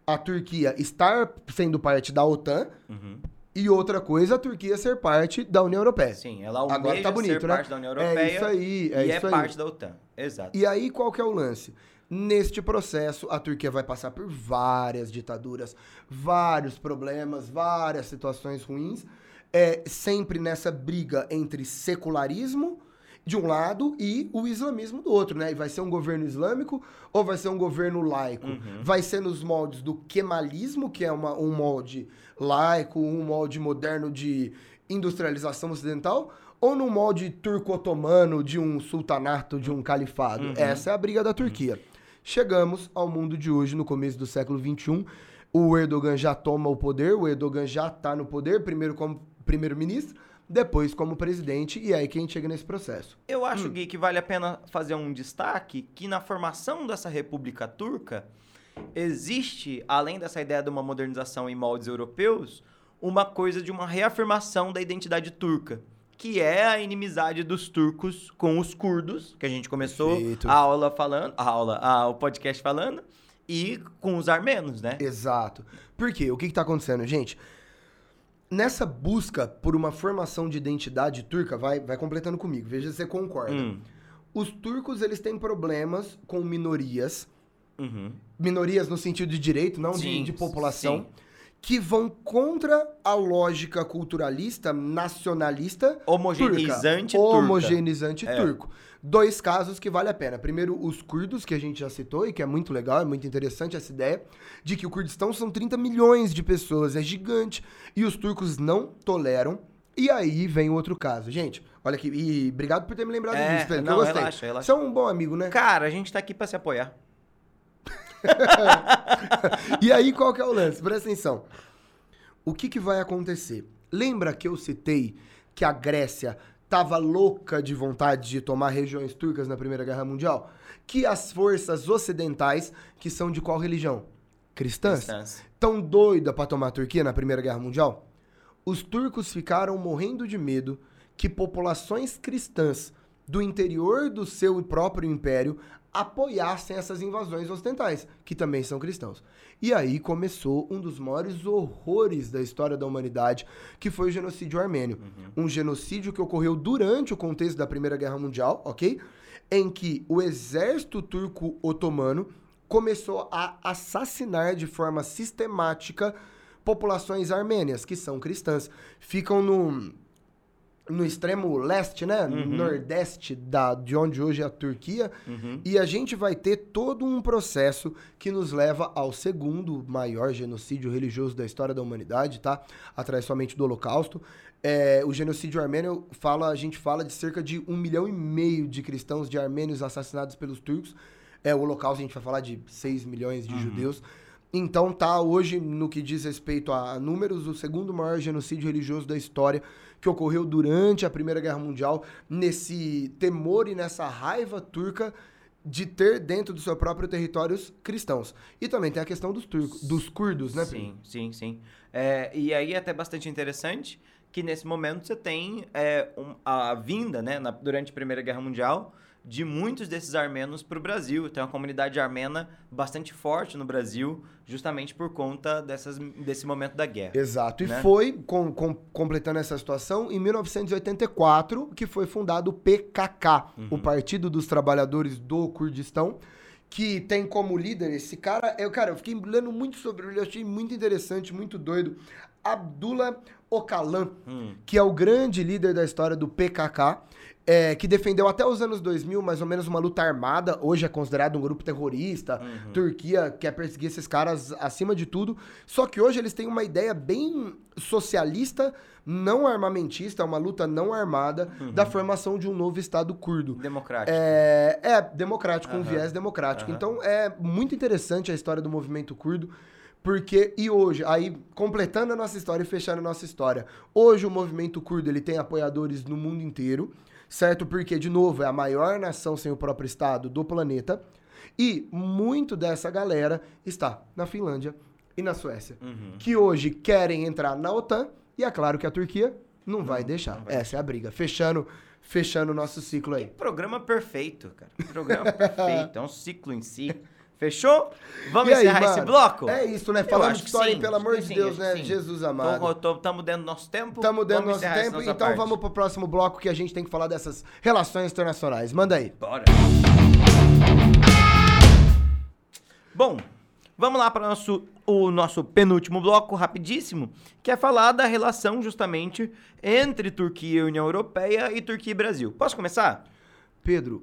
A Turquia estar sendo parte da OTAN Uhum. e outra coisa, a Turquia ser parte da União Europeia. Sim, ela almeja Agora tá bonito, ser né? parte da União É Europeia isso aí, é e isso é aí. parte da OTAN. Exato. E aí, qual que é o lance? Neste processo, a Turquia vai passar por várias ditaduras, vários problemas, várias situações ruins, é, sempre nessa briga entre secularismo de um lado e o islamismo do outro, né? E vai ser um governo islâmico ou vai ser um governo laico? Vai ser nos moldes do kemalismo, que é uma- um molde laico, um molde moderno de industrialização ocidental, ou no molde turco-otomano de um sultanato, de um califado? Essa é a briga da Turquia. Chegamos ao mundo de hoje, no começo do século XXI. O Erdogan já toma o poder, o Erdogan já está no poder, primeiro como primeiro-ministro, depois como presidente, e é aí que a gente chega nesse processo. Eu Hum. acho, Gui, que vale a pena fazer um destaque que na formação dessa República Turca existe, além dessa ideia de uma modernização em moldes europeus, uma coisa de uma reafirmação da identidade turca, que é a inimizade dos turcos com os curdos, que a gente começou Perfeito. a aula falando, a aula, a, o podcast falando, e com os armenos, né? Exato. Por quê? O que está acontecendo, gente? Nessa busca por uma formação de identidade turca, vai, vai completando comigo, veja se você concorda. Hum, Os turcos, eles têm problemas com minorias, uhum. minorias no sentido de direito, não de, Sim, de população, sim. Que vão contra a lógica culturalista, nacionalista, Homogeneizante turca. turca. Homogeneizante É. turco. Dois casos que vale a pena. Primeiro, os curdos, que a gente já citou e que é muito legal, é muito interessante essa ideia, de que o Kurdistão são 30 milhões de pessoas, é gigante, e os turcos não toleram. E aí vem outro caso. Gente, Olha aqui, e obrigado por ter me lembrado É, disso, Pedro, não, eu gostei. relaxa, relaxa. Você é um bom amigo, né? Cara, a gente tá aqui pra se apoiar. E aí, qual que é o lance? Presta atenção. O que, que vai acontecer? Lembra que eu citei que a Grécia tava louca de vontade de tomar regiões turcas na Primeira Guerra Mundial? Que as forças ocidentais, que são de qual religião? Cristãs? Distância. Tão doida pra tomar a Turquia na Primeira Guerra Mundial? Os turcos ficaram morrendo de medo que populações cristãs do interior do seu próprio império apoiassem essas invasões ocidentais, que também são cristãos. E aí começou um dos maiores horrores da história da humanidade, que foi o genocídio armênio. Um genocídio que ocorreu durante o contexto da Primeira Guerra Mundial, ok? Em que o exército turco otomano começou a assassinar de forma sistemática populações armênias, que são cristãs. Ficam no, no extremo leste, né? Nordeste da, de onde hoje é a Turquia. E a gente vai ter todo um processo que nos leva ao segundo maior genocídio religioso da história da humanidade, tá? Atrás somente do Holocausto. É, o genocídio armênio fala, a gente fala de cerca de um milhão e meio de cristãos, de armênios assassinados pelos turcos. É, o Holocausto a gente vai falar de 6 milhões de judeus. Então tá hoje, no que diz respeito a números, o segundo maior genocídio religioso da história que ocorreu durante a Primeira Guerra Mundial, nesse temor e nessa raiva turca de ter dentro do seu próprio território os cristãos. E também tem a questão dos turcos, dos curdos, né? Sim, sim, sim. É, e aí é até bastante interessante que nesse momento você tem é, um- a vinda, né, na- durante a Primeira Guerra Mundial, de muitos desses armenos para o Brasil. Tem uma comunidade armena bastante forte no Brasil, justamente por conta dessas, desse momento da guerra. Exato. E né? foi, com- com- completando essa situação, em 1984 que foi fundado o PKK, o Partido dos Trabalhadores do Kurdistão, que tem como líder esse cara. Eu, cara, eu fiquei lendo muito sobre ele, achei muito interessante, muito doido. Abdullah Öcalan, Hum. que é o grande líder da história do PKK, é, que defendeu até os anos 2000 mais ou menos uma luta armada. Hoje é considerado um grupo terrorista. Turquia quer perseguir esses caras acima de tudo. Só que hoje eles têm uma ideia bem socialista, não armamentista, uma luta não armada da formação de um novo Estado curdo. Democrático. É, é democrático, com Aham. viés democrático. Então é muito interessante a história do movimento curdo. Porque, e hoje, aí completando a nossa história e fechando a nossa história, hoje o movimento curdo ele tem apoiadores no mundo inteiro, certo? Porque, de novo, é a maior nação sem o próprio Estado do planeta. E muito dessa galera está na Finlândia e na Suécia, Uhum. que hoje querem entrar na OTAN, e é claro que a Turquia não vai deixar. vai Essa é a briga. Fechando, fechando o nosso ciclo aí. Programa perfeito, cara. Programa perfeito. É um ciclo em si. Fechou? Vamos E aí, encerrar esse mano? bloco? É isso, né? Falando de que história, sim, pelo amor de Deus, sim, né? Jesus amado. Estamos dentro do nosso tempo. Estamos dentro do nosso tempo, então parte. vamos pro próximo bloco que a gente tem que falar dessas relações internacionais. Manda aí. Bora. Bom, vamos lá para o nosso, o nosso penúltimo bloco, rapidíssimo, que é falar da relação justamente entre Turquia e União Europeia e Turquia e Brasil. Posso começar? Pedro,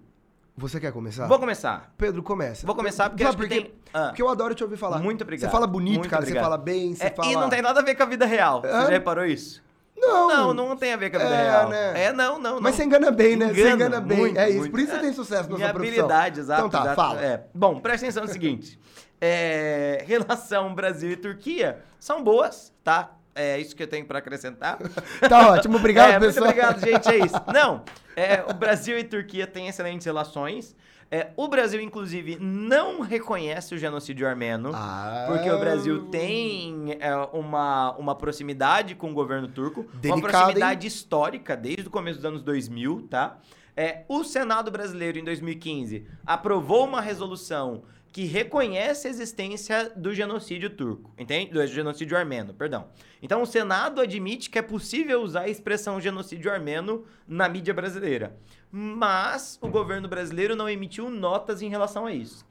você quer começar? Vou começar. Pedro, começa. Vou começar porque Sabe acho que por quê? tem- Ah. Porque eu adoro te ouvir falar. Muito obrigado. Você fala bonito, Muito cara. obrigado. Você fala bem, você É, fala... E não tem nada a ver com a vida real. Você já reparou isso? Não. Não, não tem a ver com a vida É, real. né? É, não, não, não. Mas você engana bem, né? você engana bem. muito, é isso. muito. Por isso você É, tem sucesso na Minha sua profissão. habilidade, exato. Então tá, exato. fala. É. Bom, presta atenção no seguinte. É, relação Brasil e Turquia são boas, tá? É isso que eu tenho pra acrescentar. Tá ótimo. Obrigado, é, pessoal. Muito obrigado, gente. É isso. Não, é, o Brasil e Turquia têm excelentes relações. É, o Brasil, inclusive, não reconhece o genocídio armeno. Ah. Porque o Brasil tem é, uma, uma proximidade com o governo turco. uma Delicado, proximidade histórica desde o começo dos anos 2000, tá? É, o Senado brasileiro, em 2015, aprovou uma resolução que reconhece a existência do genocídio turco, entende? Do genocídio armeno, perdão. Então, o Senado admite que é possível usar a expressão genocídio armeno na mídia brasileira. Mas o governo brasileiro não emitiu notas em relação a isso.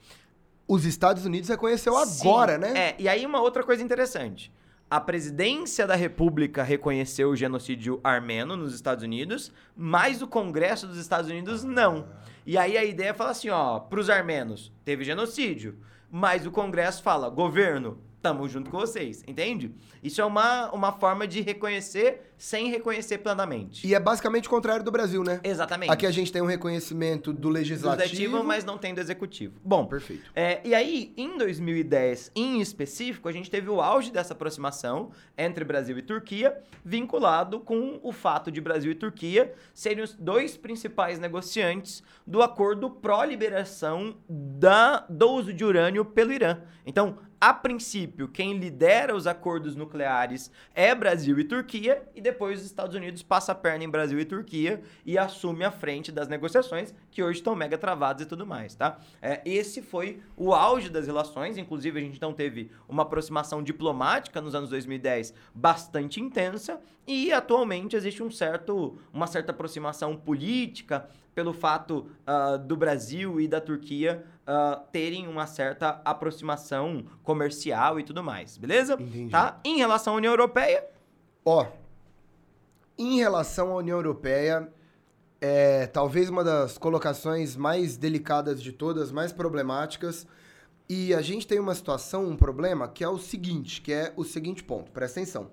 Os Estados Unidos reconheceu agora, Sim, né? É, e aí uma outra coisa interessante. A presidência da República reconheceu o genocídio armeno nos Estados Unidos, mas o Congresso dos Estados Unidos não. E aí a ideia fala assim, ó, pros armenos, teve genocídio, mas o Congresso fala, governo, tamo junto com vocês, entende? Isso é uma, uma forma de reconhecer sem reconhecer plenamente. E é basicamente o contrário do Brasil, né? Exatamente. Aqui a gente tem um reconhecimento do do legislativo. legislativo, mas não tem do executivo. Bom, Perfeito. É, e aí, em 2010, em específico, a gente teve o auge dessa aproximação entre Brasil e Turquia, vinculado com o fato de Brasil e Turquia serem os dois principais negociantes do acordo pró-liberação do uso de urânio pelo Irã. Então, a princípio, quem lidera os acordos nucleares é Brasil e Turquia, e depois os Estados Unidos passa a perna em Brasil e Turquia e assume a frente das negociações, que hoje estão mega travadas e tudo mais, tá? É, esse foi o auge das relações, inclusive a gente então teve uma aproximação diplomática nos anos 2010 bastante intensa, e atualmente existe um certo, uma certa aproximação política pelo fato ah, do Brasil e da Turquia ah, terem uma certa aproximação comercial e tudo mais, beleza? Entendi. Tá? Em relação à União Europeia, Ó, em relação à União Europeia, é talvez uma das colocações mais delicadas de todas, mais problemáticas. E a gente tem uma situação, um problema, que é o seguinte, que é o seguinte ponto, presta atenção.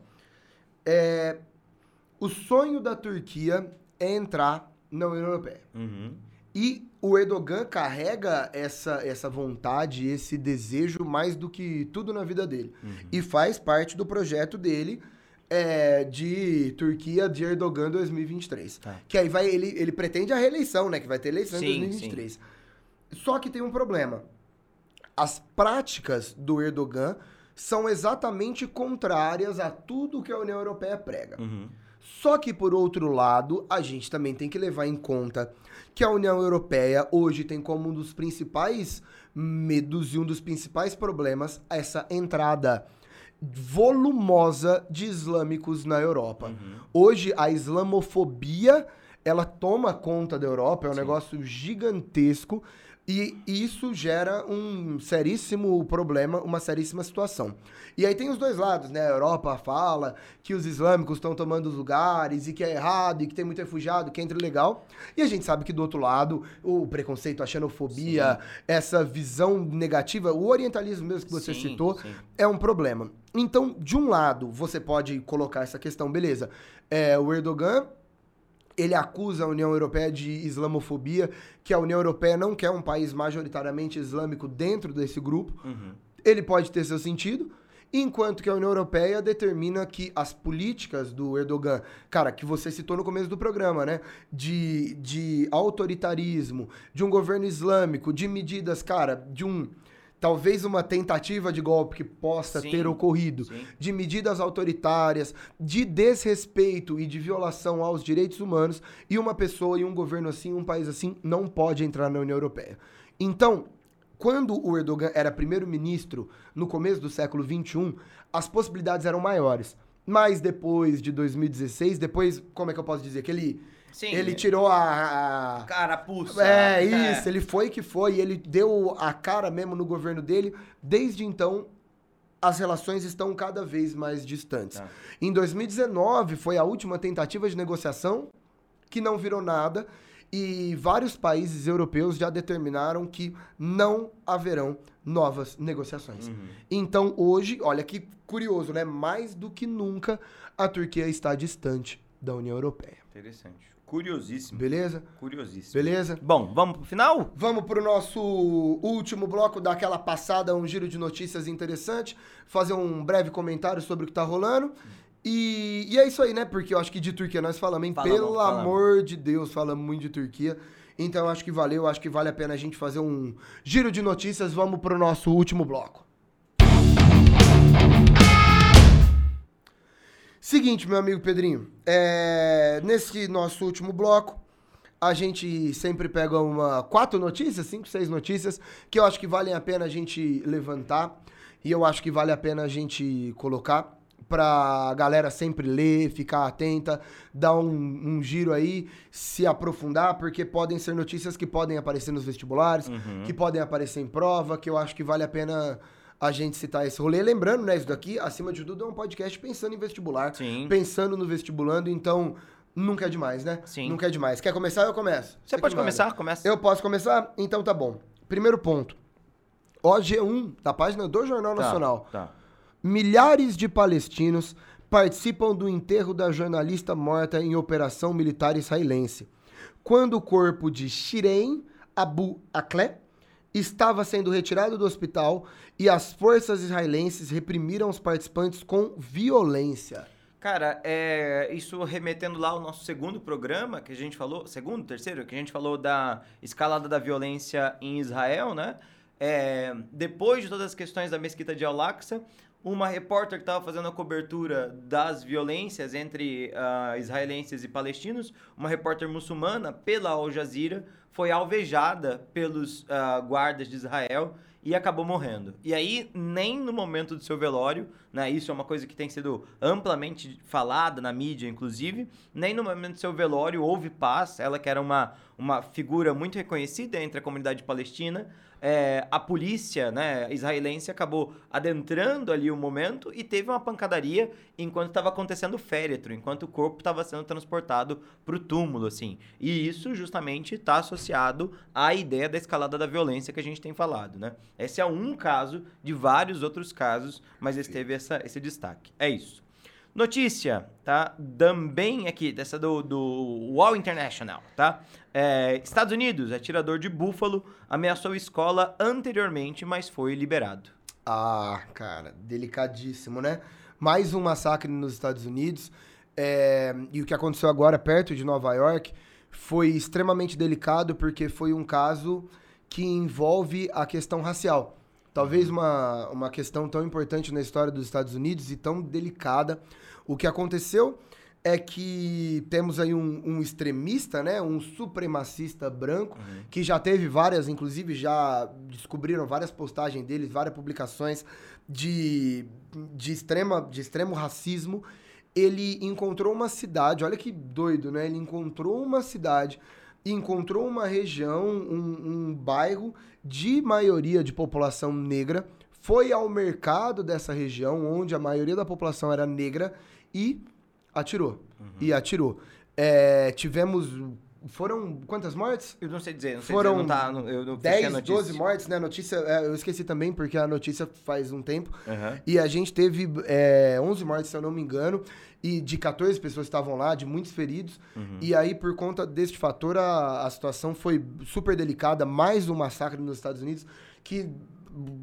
É, o sonho da Turquia é entrar na União Europeia. E o Erdogan carrega essa, essa vontade, esse desejo mais do que tudo na vida dele. E faz parte do projeto dele é, de Turquia de Erdogan 2023. Tá. Que aí vai, ele, ele pretende a reeleição, né? Que vai ter eleição Sim, em 2023. Só que tem um problema. As práticas do Erdogan são exatamente contrárias a tudo que a União Europeia prega. Só que, por outro lado, a gente também tem que levar em conta que a União Europeia hoje tem como um dos principais medos e um dos principais problemas essa entrada volumosa de islâmicos na Europa. Hoje, a islamofobia, ela toma conta da Europa, é um Sim. negócio gigantesco e isso gera um seríssimo problema, uma seríssima situação. E aí tem os dois lados, né? A Europa fala que os islâmicos estão tomando os lugares e que é errado e que tem muito refugiado, que entra legal. E a gente sabe que do outro lado, o preconceito, a xenofobia, essa visão negativa, o orientalismo mesmo que você Sim, citou, sim. é um problema. Então, de um lado, você pode colocar essa questão, beleza. É, o Erdogan ele acusa a União Europeia de islamofobia, que a União Europeia não quer um país majoritariamente islâmico dentro desse grupo. Uhum. Ele pode ter seu sentido, enquanto que a União Europeia determina que as políticas do Erdogan, cara, que você citou no começo do programa, né? De, de autoritarismo, de um governo islâmico, de medidas, cara, de um. Talvez uma tentativa de golpe que possa Sim, ter ocorrido, sim. de medidas autoritárias, de desrespeito e de violação aos direitos humanos, e uma pessoa e um governo assim, um país assim, não pode entrar na União Europeia. Então, quando o Erdogan era primeiro-ministro, no começo do século XXI, as possibilidades eram maiores. Mas depois de 2016, depois, como é que eu posso dizer? Que ele, Sim. ele tirou a, a- Carapuça. é, isso, ele foi que foi, ele deu a cara mesmo no governo dele. Desde então, as relações estão cada vez mais distantes. Tá. Em 2019, foi a última tentativa de negociação, que não virou nada, e vários países europeus já determinaram que não haverão novas negociações. Então, hoje, olha que curioso, né? Mais do que nunca, a Turquia está distante da União Europeia. Interessante. Curiosíssimo. Beleza? Curiosíssimo. Beleza? Bom, vamos pro final? Vamos pro nosso último bloco, dar aquela passada, um giro de notícias interessante, fazer um breve comentário sobre o que tá rolando. E, e é isso aí, né? Porque eu acho que de Turquia nós falamos, hein? Falamos, Pelo falamos. amor de Deus, falamos muito de Turquia. Então eu acho que valeu, eu acho que vale a pena a gente fazer um giro de notícias. Vamos pro nosso último bloco. Seguinte, meu amigo Pedrinho, é, nesse nosso último bloco, a gente sempre pega uma quatro notícias, cinco, seis notícias, que eu acho que valem a pena a gente levantar e eu acho que vale a pena a gente colocar pra galera sempre ler, ficar atenta, dar um, um giro aí, se aprofundar, porque podem ser notícias que podem aparecer nos vestibulares, que podem aparecer em prova, que eu acho que vale a pena a gente citar esse rolê. Lembrando, né, isso daqui, acima de tudo, é um podcast pensando em vestibular, Sim. pensando no vestibulando, então nunca é demais, né? Sim. Nunca é demais. Quer começar? Eu começo. Você que pode começar? Começa. Eu posso começar? Então tá bom. Primeiro ponto. OG1, da página do Jornal Tá, Nacional. Tá. Milhares de palestinos participam do enterro da jornalista morta em operação militar israelense. Quando o corpo de Shireen Abu Akleh estava sendo retirado do hospital e as forças israelenses reprimiram os participantes com violência. Cara, é, isso remetendo lá ao nosso segundo programa que a gente falou, segundo, terceiro, que a gente falou da escalada da violência em Israel, né? É, depois de todas as questões da mesquita de Al-Aqsa, uma repórter que estava fazendo a cobertura das violências entre uh, israelenses e palestinos, uma repórter muçulmana, pela Al Jazeera, foi alvejada pelos uh, guardas de Israel e acabou morrendo. E aí, nem no momento do seu velório, né, isso é uma coisa que tem sido amplamente falada na mídia, inclusive, nem no momento do seu velório houve paz, ela que era uma, uma figura muito reconhecida entre a comunidade palestina, é, a polícia né, israelense acabou adentrando ali o momento e teve uma pancadaria enquanto estava acontecendo o féretro, enquanto o corpo estava sendo transportado para o túmulo, assim. E isso justamente está associado à ideia da escalada da violência que a gente tem falado, né? Esse é um caso de vários outros casos, mas esse teve essa, esse destaque. É isso. Notícia, tá? Também aqui, dessa do, do Wall International, tá? É, Estados Unidos, atirador de búfalo, ameaçou escola anteriormente, mas foi liberado. Ah, cara, delicadíssimo, né? Mais um massacre nos Estados Unidos. É, e o que aconteceu agora perto de Nova York foi extremamente delicado porque foi um caso que envolve a questão racial. Talvez uma, uma questão tão importante na história dos Estados Unidos e tão delicada. O que aconteceu é que temos aí um, um extremista, né? Um supremacista branco, uhum. que já teve várias, inclusive já descobriram várias postagens deles, várias publicações de, de, extrema, de extremo racismo. Ele encontrou uma cidade, olha que doido, né? Ele encontrou uma cidade, encontrou uma região, um, um bairro de maioria de população negra, foi ao mercado dessa região, onde a maioria da população era negra, e atirou. Uhum. E atirou. É, tivemos. Foram quantas mortes? Eu não sei dizer, não sei Foram dizer, não tá, eu não 10, 12 mortes, né? A notícia, é, eu esqueci também, porque a notícia faz um tempo. Uhum. E a gente teve é, 11 mortes, se eu não me engano, e de 14 pessoas que estavam lá, de muitos feridos. Uhum. E aí, por conta deste fator, a, a situação foi super delicada. Mais um massacre nos Estados Unidos, que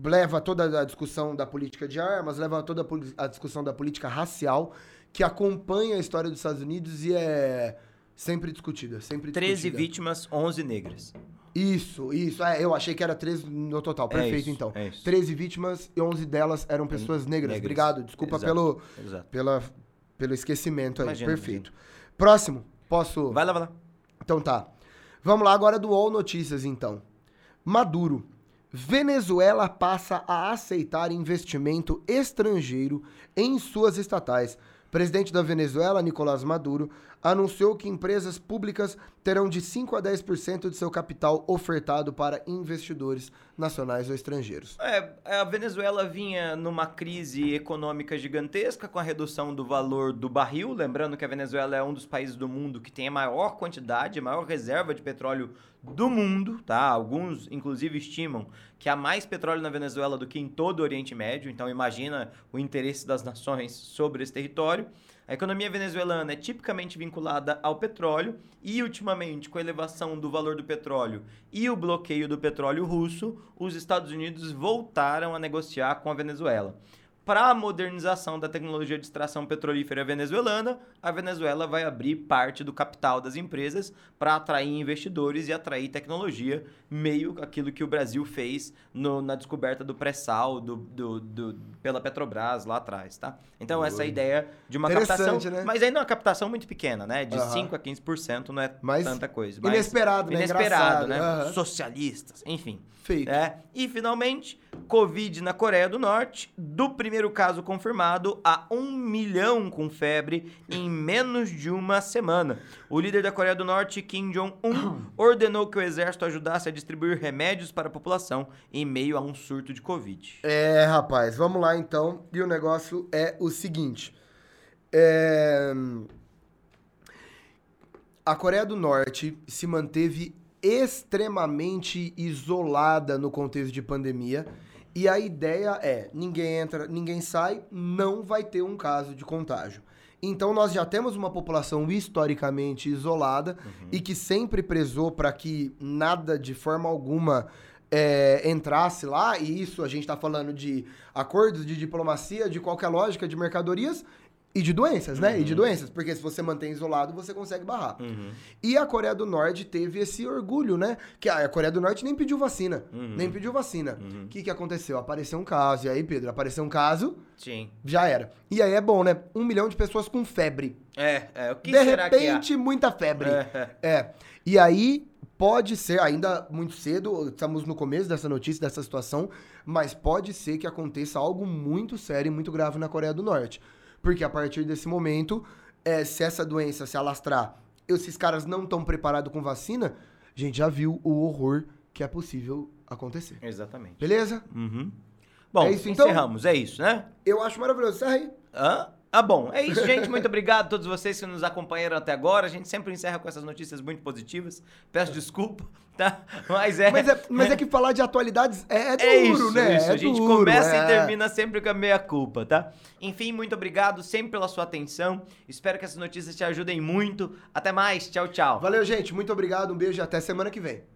leva toda a discussão da política de armas, leva toda a discussão da política racial que acompanha a história dos Estados Unidos e é sempre discutida, sempre discutida. 13 vítimas, 11 negras. Isso, isso. É, eu achei que era 13 no total. É Perfeito, é isso, então. É isso. 13 vítimas e 11 delas eram pessoas negras. negras. Obrigado. Desculpa Exato. pelo Exato. Pela, pelo esquecimento aí. Imagina, Perfeito. Imagina. Próximo. Posso... Vai lá, vai lá. Então tá. Vamos lá agora do All Notícias, então. Maduro. Venezuela passa a aceitar investimento estrangeiro em suas estatais presidente da Venezuela, Nicolás Maduro, anunciou que empresas públicas terão de 5 a 10% de seu capital ofertado para investidores nacionais ou estrangeiros. É, a Venezuela vinha numa crise econômica gigantesca com a redução do valor do barril, lembrando que a Venezuela é um dos países do mundo que tem a maior quantidade, a maior reserva de petróleo do mundo, tá? Alguns inclusive estimam que há mais petróleo na Venezuela do que em todo o Oriente Médio, então imagina o interesse das nações sobre esse território. A economia venezuelana é tipicamente vinculada ao petróleo e, ultimamente, com a elevação do valor do petróleo e o bloqueio do petróleo russo, os Estados Unidos voltaram a negociar com a Venezuela para a modernização da tecnologia de extração petrolífera venezuelana, a Venezuela vai abrir parte do capital das empresas para atrair investidores e atrair tecnologia, meio aquilo que o Brasil fez no, na descoberta do pré-sal do, do, do, pela Petrobras lá atrás, tá? Então, Ui. essa ideia de uma captação... Né? Mas ainda é uma captação muito pequena, né? De uhum. 5% a 15% não é mas tanta coisa. Mas inesperado, né? Inesperado, né? Uhum. Socialistas, enfim. Feito. É. E, finalmente, Covid na Coreia do Norte. Do primeiro caso confirmado a um milhão com febre em menos de uma semana. O líder da Coreia do Norte, Kim Jong-un, ordenou que o exército ajudasse a distribuir remédios para a população em meio a um surto de Covid. É, rapaz, vamos lá então. E o negócio é o seguinte. É... A Coreia do Norte se manteve extremamente isolada no contexto de pandemia E a ideia é: ninguém entra, ninguém sai, não vai ter um caso de contágio. Então nós já temos uma população historicamente isolada Uhum. e que sempre prezou para que nada de forma alguma é, entrasse lá, e isso a gente está falando de acordos de diplomacia, de qualquer lógica de mercadorias e de doenças, né? E de doenças, porque se você mantém isolado, você consegue barrar. Uhum. E a Coreia do Norte teve esse orgulho, né? Que a Coreia do Norte nem pediu vacina. Uhum. Nem pediu vacina. O que, que aconteceu? Apareceu um caso. E aí, Pedro, apareceu um caso, Sim. já era. E aí é bom, né? Um milhão de pessoas com febre. É, é. O que de será que é? repente, muita febre. É. É. E aí, pode ser, ainda muito cedo, estamos no começo dessa notícia, dessa situação, mas pode ser que aconteça algo muito sério e muito grave na Coreia do Norte. Porque a partir desse momento, é, se essa doença se alastrar, esses caras não estão preparados com vacina, a gente já viu o horror que é possível acontecer. Exatamente. Beleza? Uhum. Bom, É isso, então? encerramos, é isso, né? Eu acho maravilhoso. Encerra aí. Hã? Ah, bom, é isso, gente. Muito obrigado a todos vocês que nos acompanharam até agora. A gente sempre encerra com essas notícias muito positivas. Peço desculpa, tá? Mas é. Mas é, mas é que falar de atualidades é, é duro, É isso, né? isso. É a gente duro, começa é. e termina sempre com a meia culpa, tá? Enfim, muito obrigado sempre pela sua atenção. Espero que essas notícias te ajudem muito. Até mais. Tchau, tchau. Valeu, gente. Muito obrigado. Um beijo e até semana que vem.